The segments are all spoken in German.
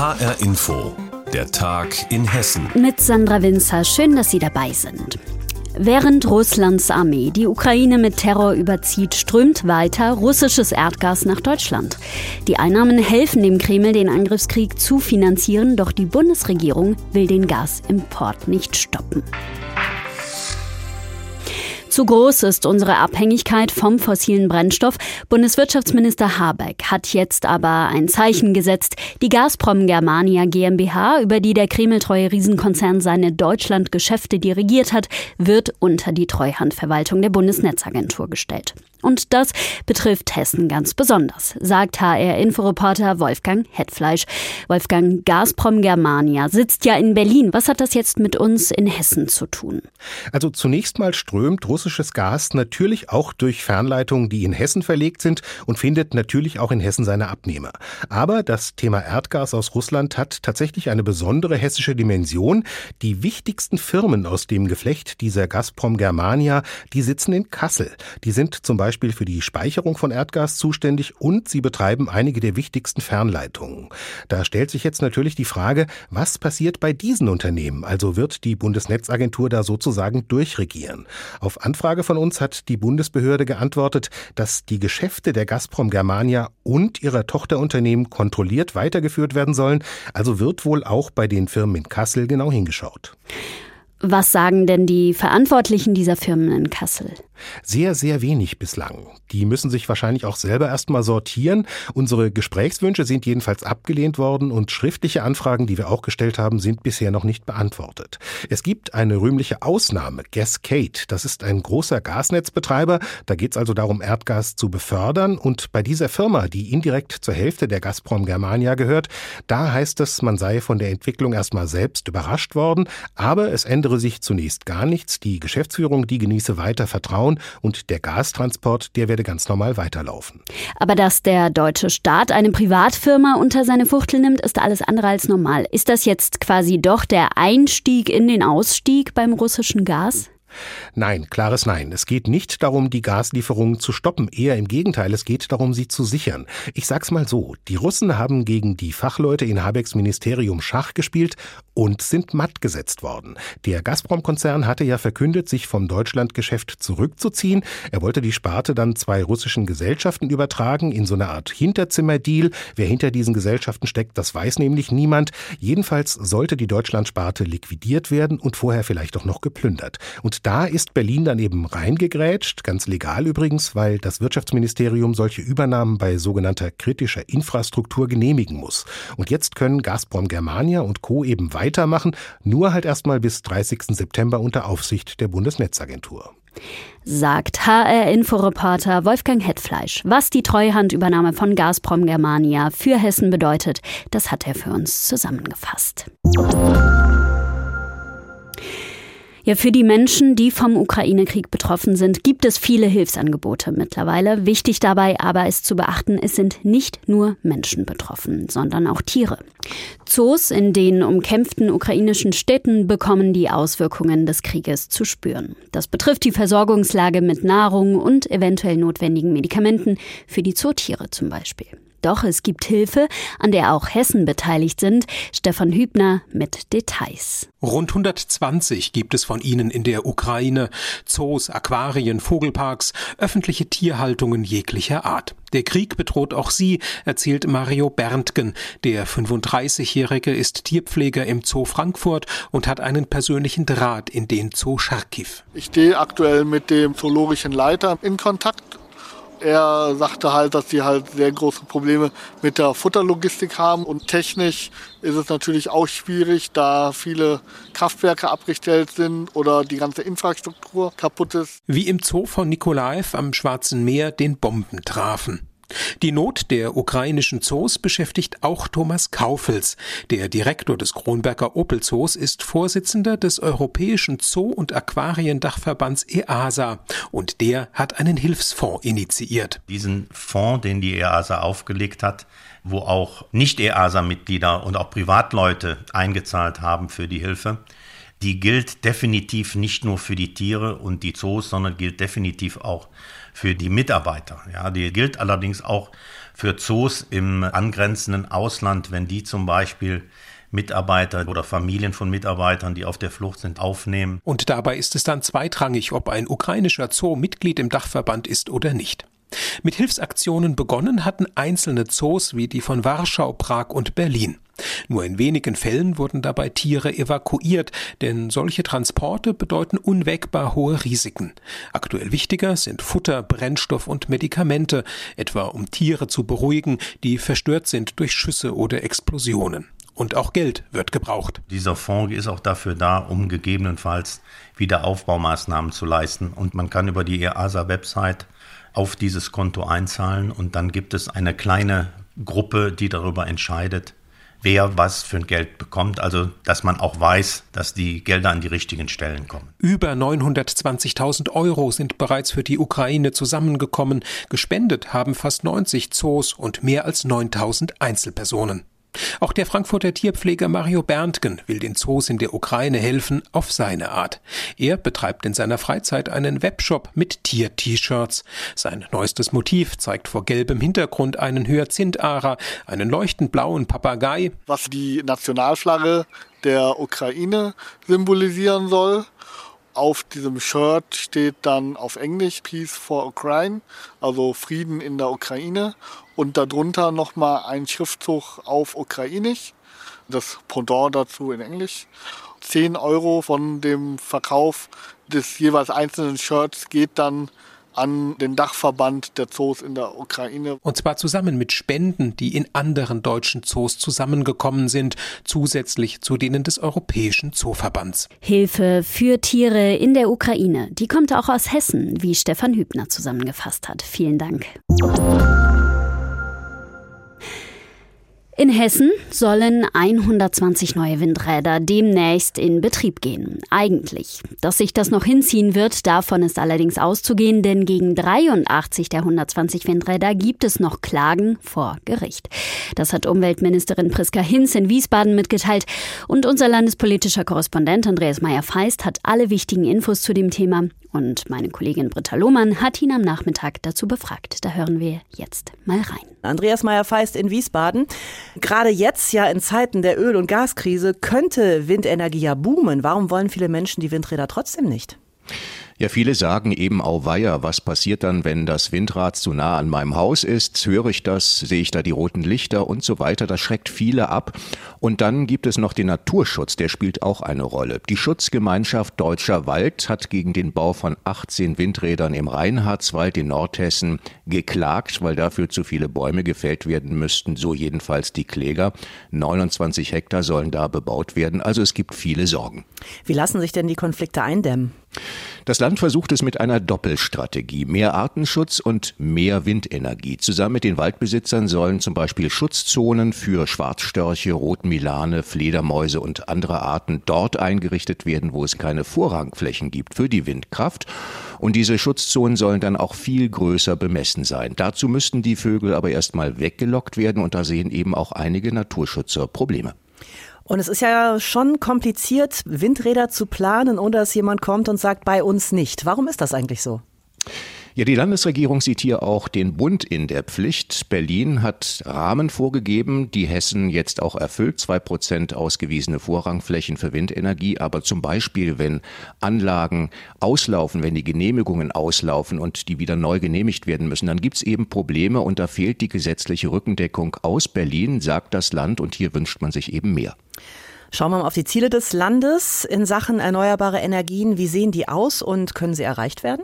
HR Info, der Tag in Hessen. Mit Sandra Winzer, schön, dass Sie dabei sind. Während Russlands Armee die Ukraine mit Terror überzieht, strömt weiter russisches Erdgas nach Deutschland. Die Einnahmen helfen dem Kreml, den Angriffskrieg zu finanzieren, doch die Bundesregierung will den Gasimport nicht stoppen. Zu groß ist unsere Abhängigkeit vom fossilen Brennstoff. Bundeswirtschaftsminister Habeck hat jetzt aber ein Zeichen gesetzt. Die Gazprom Germania GmbH, über die der kremltreue Riesenkonzern seine Deutschlandgeschäfte dirigiert hat, wird unter die Treuhandverwaltung der Bundesnetzagentur gestellt. Und das betrifft Hessen ganz besonders, sagt HR-Inforeporter Wolfgang Hetfleisch. Wolfgang, Gazprom Germania sitzt ja in Berlin. Was hat das jetzt mit uns in Hessen zu tun? Also zunächst mal strömt russisches Gas natürlich auch durch Fernleitungen, die in Hessen verlegt sind und findet natürlich auch in Hessen seine Abnehmer. Aber das Thema Erdgas aus Russland hat tatsächlich eine besondere hessische Dimension. Die wichtigsten Firmen aus dem Geflecht dieser Gazprom Germania, die sitzen in Kassel. Die sind zum Beispiel Beispiel für die Speicherung von Erdgas zuständig und sie betreiben einige der wichtigsten Fernleitungen. Da stellt sich jetzt natürlich die Frage, was passiert bei diesen Unternehmen? Also wird die Bundesnetzagentur da sozusagen durchregieren? Auf Anfrage von uns hat die Bundesbehörde geantwortet, dass die Geschäfte der Gazprom Germania und ihrer Tochterunternehmen kontrolliert weitergeführt werden sollen. Also wird wohl auch bei den Firmen in Kassel genau hingeschaut. Was sagen denn die Verantwortlichen dieser Firmen in Kassel? Sehr, sehr wenig bislang. Die müssen sich wahrscheinlich auch selber erstmal sortieren. Unsere Gesprächswünsche sind jedenfalls abgelehnt worden und schriftliche Anfragen, die wir auch gestellt haben, sind bisher noch nicht beantwortet. Es gibt eine rühmliche Ausnahme, Gascade. Das ist ein großer Gasnetzbetreiber. Da geht es also darum, Erdgas zu befördern. Und bei dieser Firma, die indirekt zur Hälfte der Gazprom Germania gehört, da heißt es, man sei von der Entwicklung erstmal selbst überrascht worden. Aber es ändere sich zunächst gar nichts. Die Geschäftsführung, die genieße weiter Vertrauen bauen und der Gastransport, der werde ganz normal weiterlaufen. Aber dass der deutsche Staat eine Privatfirma unter seine Fuchtel nimmt, ist alles andere als normal. Ist das jetzt quasi doch der Einstieg in den Ausstieg beim russischen Gas? Nein, klares Nein. Es geht nicht darum, die Gaslieferungen zu stoppen. Eher im Gegenteil, es geht darum, sie zu sichern. Ich sag's mal so. Die Russen haben gegen die Fachleute in Habecks Ministerium Schach gespielt und sind matt gesetzt worden. Der Gazprom-Konzern hatte ja verkündet, sich vom Deutschlandgeschäft zurückzuziehen. Er wollte die Sparte dann zwei russischen Gesellschaften übertragen in so eine Art Hinterzimmerdeal. Wer hinter diesen Gesellschaften steckt, das weiß nämlich niemand. Jedenfalls sollte die Deutschlandsparte liquidiert werden und vorher vielleicht auch noch geplündert. Und da ist Berlin dann eben reingegrätscht, ganz legal übrigens, weil das Wirtschaftsministerium solche Übernahmen bei sogenannter kritischer Infrastruktur genehmigen muss. Und jetzt können Gazprom Germania und Co. eben weitermachen, nur halt erstmal bis 30. September unter Aufsicht der Bundesnetzagentur. Sagt HR-Inforeporter Wolfgang Hetfleisch. Was die Treuhandübernahme von Gazprom Germania für Hessen bedeutet, das hat er für uns zusammengefasst. Ja, für die Menschen, die vom Ukraine-Krieg betroffen sind, gibt es viele Hilfsangebote mittlerweile. Wichtig dabei aber ist zu beachten, es sind nicht nur Menschen betroffen, sondern auch Tiere. Zoos in den umkämpften ukrainischen Städten bekommen die Auswirkungen des Krieges zu spüren. Das betrifft die Versorgungslage mit Nahrung und eventuell notwendigen Medikamenten für die Zootiere zum Beispiel. Doch es gibt Hilfe, an der auch Hessen beteiligt sind. Stefan Hübner mit Details. Rund 120 gibt es von ihnen in der Ukraine. Zoos, Aquarien, Vogelparks, öffentliche Tierhaltungen jeglicher Art. Der Krieg bedroht auch sie, erzählt Mario Berntgen. Der 35-Jährige ist Tierpfleger im Zoo Frankfurt und hat einen persönlichen Draht in den Zoo Charkiw. Ich stehe aktuell mit dem zoologischen Leiter in Kontakt er sagte halt, dass sie halt sehr große Probleme mit der Futterlogistik haben und technisch ist es natürlich auch schwierig, da viele Kraftwerke abgestellt sind oder die ganze Infrastruktur kaputt ist. Wie im Zoo von Nikolaev am Schwarzen Meer den Bomben trafen. Die Not der ukrainischen Zoos beschäftigt auch Thomas Kaufels. Der Direktor des Kronberger Opel Zoos ist Vorsitzender des Europäischen Zoo- und Aquariendachverbands EASA und der hat einen Hilfsfonds initiiert. Diesen Fonds, den die EASA aufgelegt hat, wo auch Nicht-EASA-Mitglieder und auch Privatleute eingezahlt haben für die Hilfe, die gilt definitiv nicht nur für die Tiere und die Zoos, sondern gilt definitiv auch für die Mitarbeiter. Ja, die gilt allerdings auch für Zoos im angrenzenden Ausland, wenn die zum Beispiel Mitarbeiter oder Familien von Mitarbeitern, die auf der Flucht sind, aufnehmen. Und dabei ist es dann zweitrangig, ob ein ukrainischer Zoo Mitglied im Dachverband ist oder nicht. Mit Hilfsaktionen begonnen hatten einzelne Zoos wie die von Warschau, Prag und Berlin. Nur in wenigen Fällen wurden dabei Tiere evakuiert, denn solche Transporte bedeuten unwägbar hohe Risiken. Aktuell wichtiger sind Futter, Brennstoff und Medikamente, etwa um Tiere zu beruhigen, die verstört sind durch Schüsse oder Explosionen. Und auch Geld wird gebraucht. Dieser Fonds ist auch dafür da, um gegebenenfalls Wiederaufbaumaßnahmen zu leisten. Und man kann über die EASA-Website auf dieses Konto einzahlen und dann gibt es eine kleine Gruppe, die darüber entscheidet, wer was für ein Geld bekommt, also dass man auch weiß, dass die Gelder an die richtigen Stellen kommen. Über 920.000 Euro sind bereits für die Ukraine zusammengekommen. Gespendet haben fast 90 Zoos und mehr als 9.000 Einzelpersonen. Auch der Frankfurter Tierpfleger Mario Berntgen will den Zoos in der Ukraine helfen, auf seine Art. Er betreibt in seiner Freizeit einen Webshop mit Tier-T-Shirts. Sein neuestes Motiv zeigt vor gelbem Hintergrund einen Hyazintharer, einen leuchtend blauen Papagei. Was die Nationalflagge der Ukraine symbolisieren soll. Auf diesem Shirt steht dann auf Englisch Peace for Ukraine, also Frieden in der Ukraine. Und darunter nochmal ein Schriftzug auf Ukrainisch, das Pendant dazu in Englisch. 10 Euro von dem Verkauf des jeweils einzelnen Shirts geht dann an den Dachverband der Zoos in der Ukraine. Und zwar zusammen mit Spenden, die in anderen deutschen Zoos zusammengekommen sind, zusätzlich zu denen des Europäischen Zooverbands. Hilfe für Tiere in der Ukraine, die kommt auch aus Hessen, wie Stefan Hübner zusammengefasst hat. Vielen Dank. In Hessen sollen 120 neue Windräder demnächst in Betrieb gehen. Eigentlich. Dass sich das noch hinziehen wird, davon ist allerdings auszugehen, denn gegen 83 der 120 Windräder gibt es noch Klagen vor Gericht. Das hat Umweltministerin Priska Hinz in Wiesbaden mitgeteilt und unser landespolitischer Korrespondent Andreas Meyer-Feist hat alle wichtigen Infos zu dem Thema und meine Kollegin Britta Lohmann hat ihn am Nachmittag dazu befragt. Da hören wir jetzt mal rein. Andreas Meyer-Feist in Wiesbaden. Gerade jetzt, ja in Zeiten der Öl- und Gaskrise, könnte Windenergie ja boomen. Warum wollen viele Menschen die Windräder trotzdem nicht? Ja, viele sagen eben auweia, was passiert dann, wenn das Windrad zu nah an meinem Haus ist? Höre ich das? Sehe ich da die roten Lichter und so weiter? Das schreckt viele ab. Und dann gibt es noch den Naturschutz, der spielt auch eine Rolle. Die Schutzgemeinschaft Deutscher Wald hat gegen den Bau von 18 Windrädern im Reinhardswald in Nordhessen geklagt, weil dafür zu viele Bäume gefällt werden müssten, so jedenfalls die Kläger. 29 Hektar sollen da bebaut werden, also es gibt viele Sorgen. Wie lassen sich denn die Konflikte eindämmen? Das Land versucht es mit einer Doppelstrategie. Mehr Artenschutz und mehr Windenergie. Zusammen mit den Waldbesitzern sollen zum Beispiel Schutzzonen für Schwarzstörche, Rotmilane, Fledermäuse und andere Arten dort eingerichtet werden, wo es keine Vorrangflächen gibt für die Windkraft. Und diese Schutzzonen sollen dann auch viel größer bemessen sein. Dazu müssten die Vögel aber erstmal weggelockt werden und da sehen eben auch einige Naturschützer Probleme. Und es ist ja schon kompliziert, Windräder zu planen, ohne dass jemand kommt und sagt, bei uns nicht. Warum ist das eigentlich so? Ja, die Landesregierung sieht hier auch den Bund in der Pflicht. Berlin hat Rahmen vorgegeben, die Hessen jetzt auch erfüllt. Zwei Prozent ausgewiesene Vorrangflächen für Windenergie. Aber zum Beispiel, wenn Anlagen auslaufen, wenn die Genehmigungen auslaufen und die wieder neu genehmigt werden müssen, dann gibt's eben Probleme und da fehlt die gesetzliche Rückendeckung aus Berlin, sagt das Land. Und hier wünscht man sich eben mehr. Schauen wir mal auf die Ziele des Landes in Sachen erneuerbare Energien. Wie sehen die aus und können sie erreicht werden?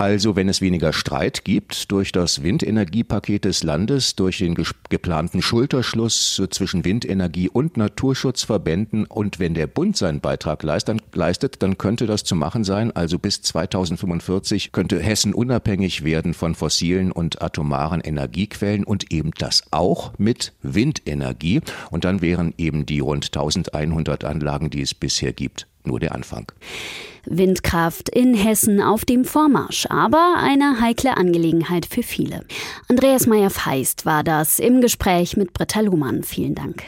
Also wenn es weniger Streit gibt durch das Windenergiepaket des Landes, durch den geplanten Schulterschluss zwischen Windenergie und Naturschutzverbänden und wenn der Bund seinen Beitrag leistet, dann könnte das zu machen sein. Also bis 2045 könnte Hessen unabhängig werden von fossilen und atomaren Energiequellen und eben das auch mit Windenergie. Und dann wären eben die rund 1100 Anlagen, die es bisher gibt, nur der Anfang. Windkraft in Hessen auf dem Vormarsch, aber eine heikle Angelegenheit für viele. Andreas Meyer-Feist war das im Gespräch mit Britta Luhmann. Vielen Dank.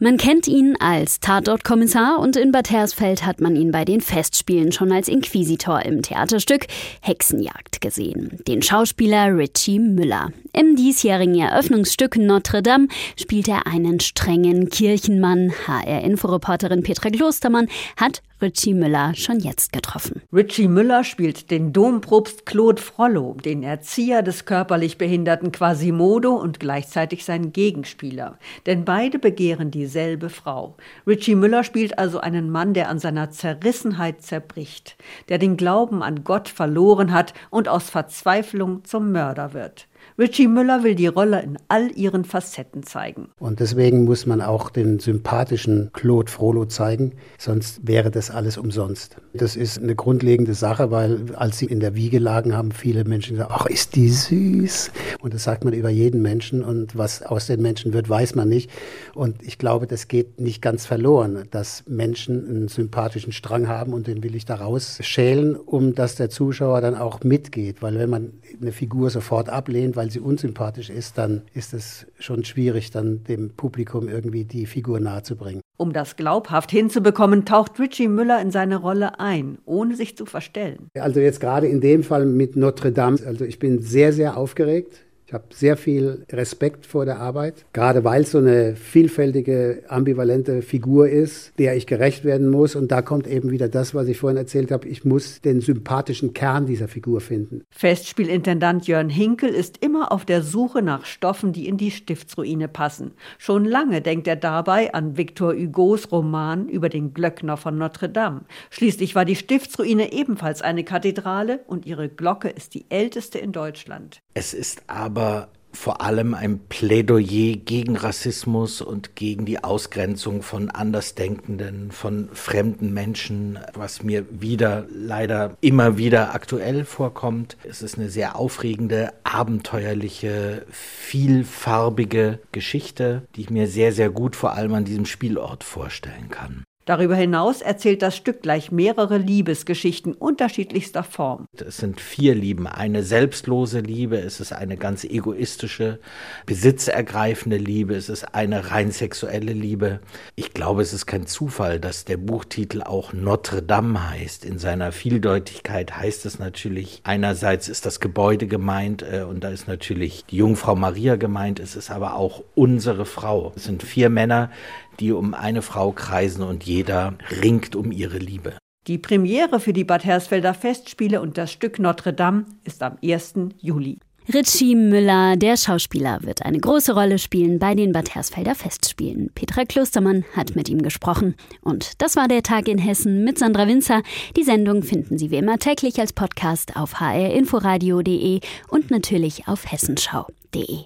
Man kennt ihn als Tatortkommissar und in Bad Hersfeld hat man ihn bei den Festspielen schon als Inquisitor im Theaterstück Hexenjagd gesehen. Den Schauspieler Richie Müller. Im diesjährigen Eröffnungsstück Notre Dame spielt er einen strengen Kirchenmann. HR-Inforeporterin Petra Klostermann hat Richie Müller schon jetzt getroffen. Richie Müller spielt den Dompropst Claude Frollo, den Erzieher des körperlich behinderten Quasimodo und gleichzeitig seinen Gegenspieler. Denn beide begehren dieselbe Frau. Richie Müller spielt also einen Mann, der an seiner Zerrissenheit zerbricht, der den Glauben an Gott verloren hat und aus Verzweiflung zum Mörder wird. Richie Müller will die Rolle in all ihren Facetten zeigen. Und deswegen muss man auch den sympathischen Claude Frollo zeigen, sonst wäre das alles umsonst. Das ist eine grundlegende Sache, weil als sie in der Wiege lagen, haben viele Menschen gesagt, ach, ist die süß. Und das sagt man über jeden Menschen und was aus den Menschen wird, weiß man nicht. Und ich glaube, das geht nicht ganz verloren, dass Menschen einen sympathischen Strang haben und den will ich daraus schälen, um dass der Zuschauer dann auch mitgeht. Weil wenn man eine Figur sofort ablehnt, weil sie unsympathisch ist, dann ist es schon schwierig, dann dem Publikum irgendwie die Figur nahezubringen. Um das glaubhaft hinzubekommen, taucht Richie Müller in seine Rolle ein, ohne sich zu verstellen. Also jetzt gerade in dem Fall mit Notre Dame, also ich bin sehr, sehr aufgeregt. Ich habe sehr viel Respekt vor der Arbeit, gerade weil es so eine vielfältige, ambivalente Figur ist, der ich gerecht werden muss. Und da kommt eben wieder das, was ich vorhin erzählt habe. Ich muss den sympathischen Kern dieser Figur finden. Festspielintendant Jörn Hinkel ist immer auf der Suche nach Stoffen, die in die Stiftsruine passen. Schon lange denkt er dabei an Victor Hugos Roman über den Glöckner von Notre Dame. Schließlich war die Stiftsruine ebenfalls eine Kathedrale und ihre Glocke ist die älteste in Deutschland. Es ist aber vor allem ein Plädoyer gegen Rassismus und gegen die Ausgrenzung von Andersdenkenden, von fremden Menschen, was mir wieder leider immer wieder aktuell vorkommt. Es ist eine sehr aufregende, abenteuerliche, vielfarbige Geschichte, die ich mir sehr, sehr gut vor allem an diesem Spielort vorstellen kann. Darüber hinaus erzählt das Stück gleich mehrere Liebesgeschichten unterschiedlichster Form. Es sind vier Lieben. Eine selbstlose Liebe, es ist eine ganz egoistische, besitzergreifende Liebe, es ist eine rein sexuelle Liebe. Ich glaube, es ist kein Zufall, dass der Buchtitel auch Notre Dame heißt. In seiner Vieldeutigkeit heißt es natürlich, einerseits ist das Gebäude gemeint äh, und da ist natürlich die Jungfrau Maria gemeint, es ist aber auch unsere Frau. Es sind vier Männer, die um eine Frau kreisen und jeder ringt um ihre Liebe. Die Premiere für die Bad Hersfelder Festspiele und das Stück Notre Dame ist am 1. Juli. Ritchie Müller, der Schauspieler, wird eine große Rolle spielen bei den Bad Hersfelder Festspielen. Petra Klostermann hat mit ihm gesprochen. Und das war der Tag in Hessen mit Sandra Winzer. Die Sendung finden Sie wie immer täglich als Podcast auf hrinforadio.de und natürlich auf hessenschau.de.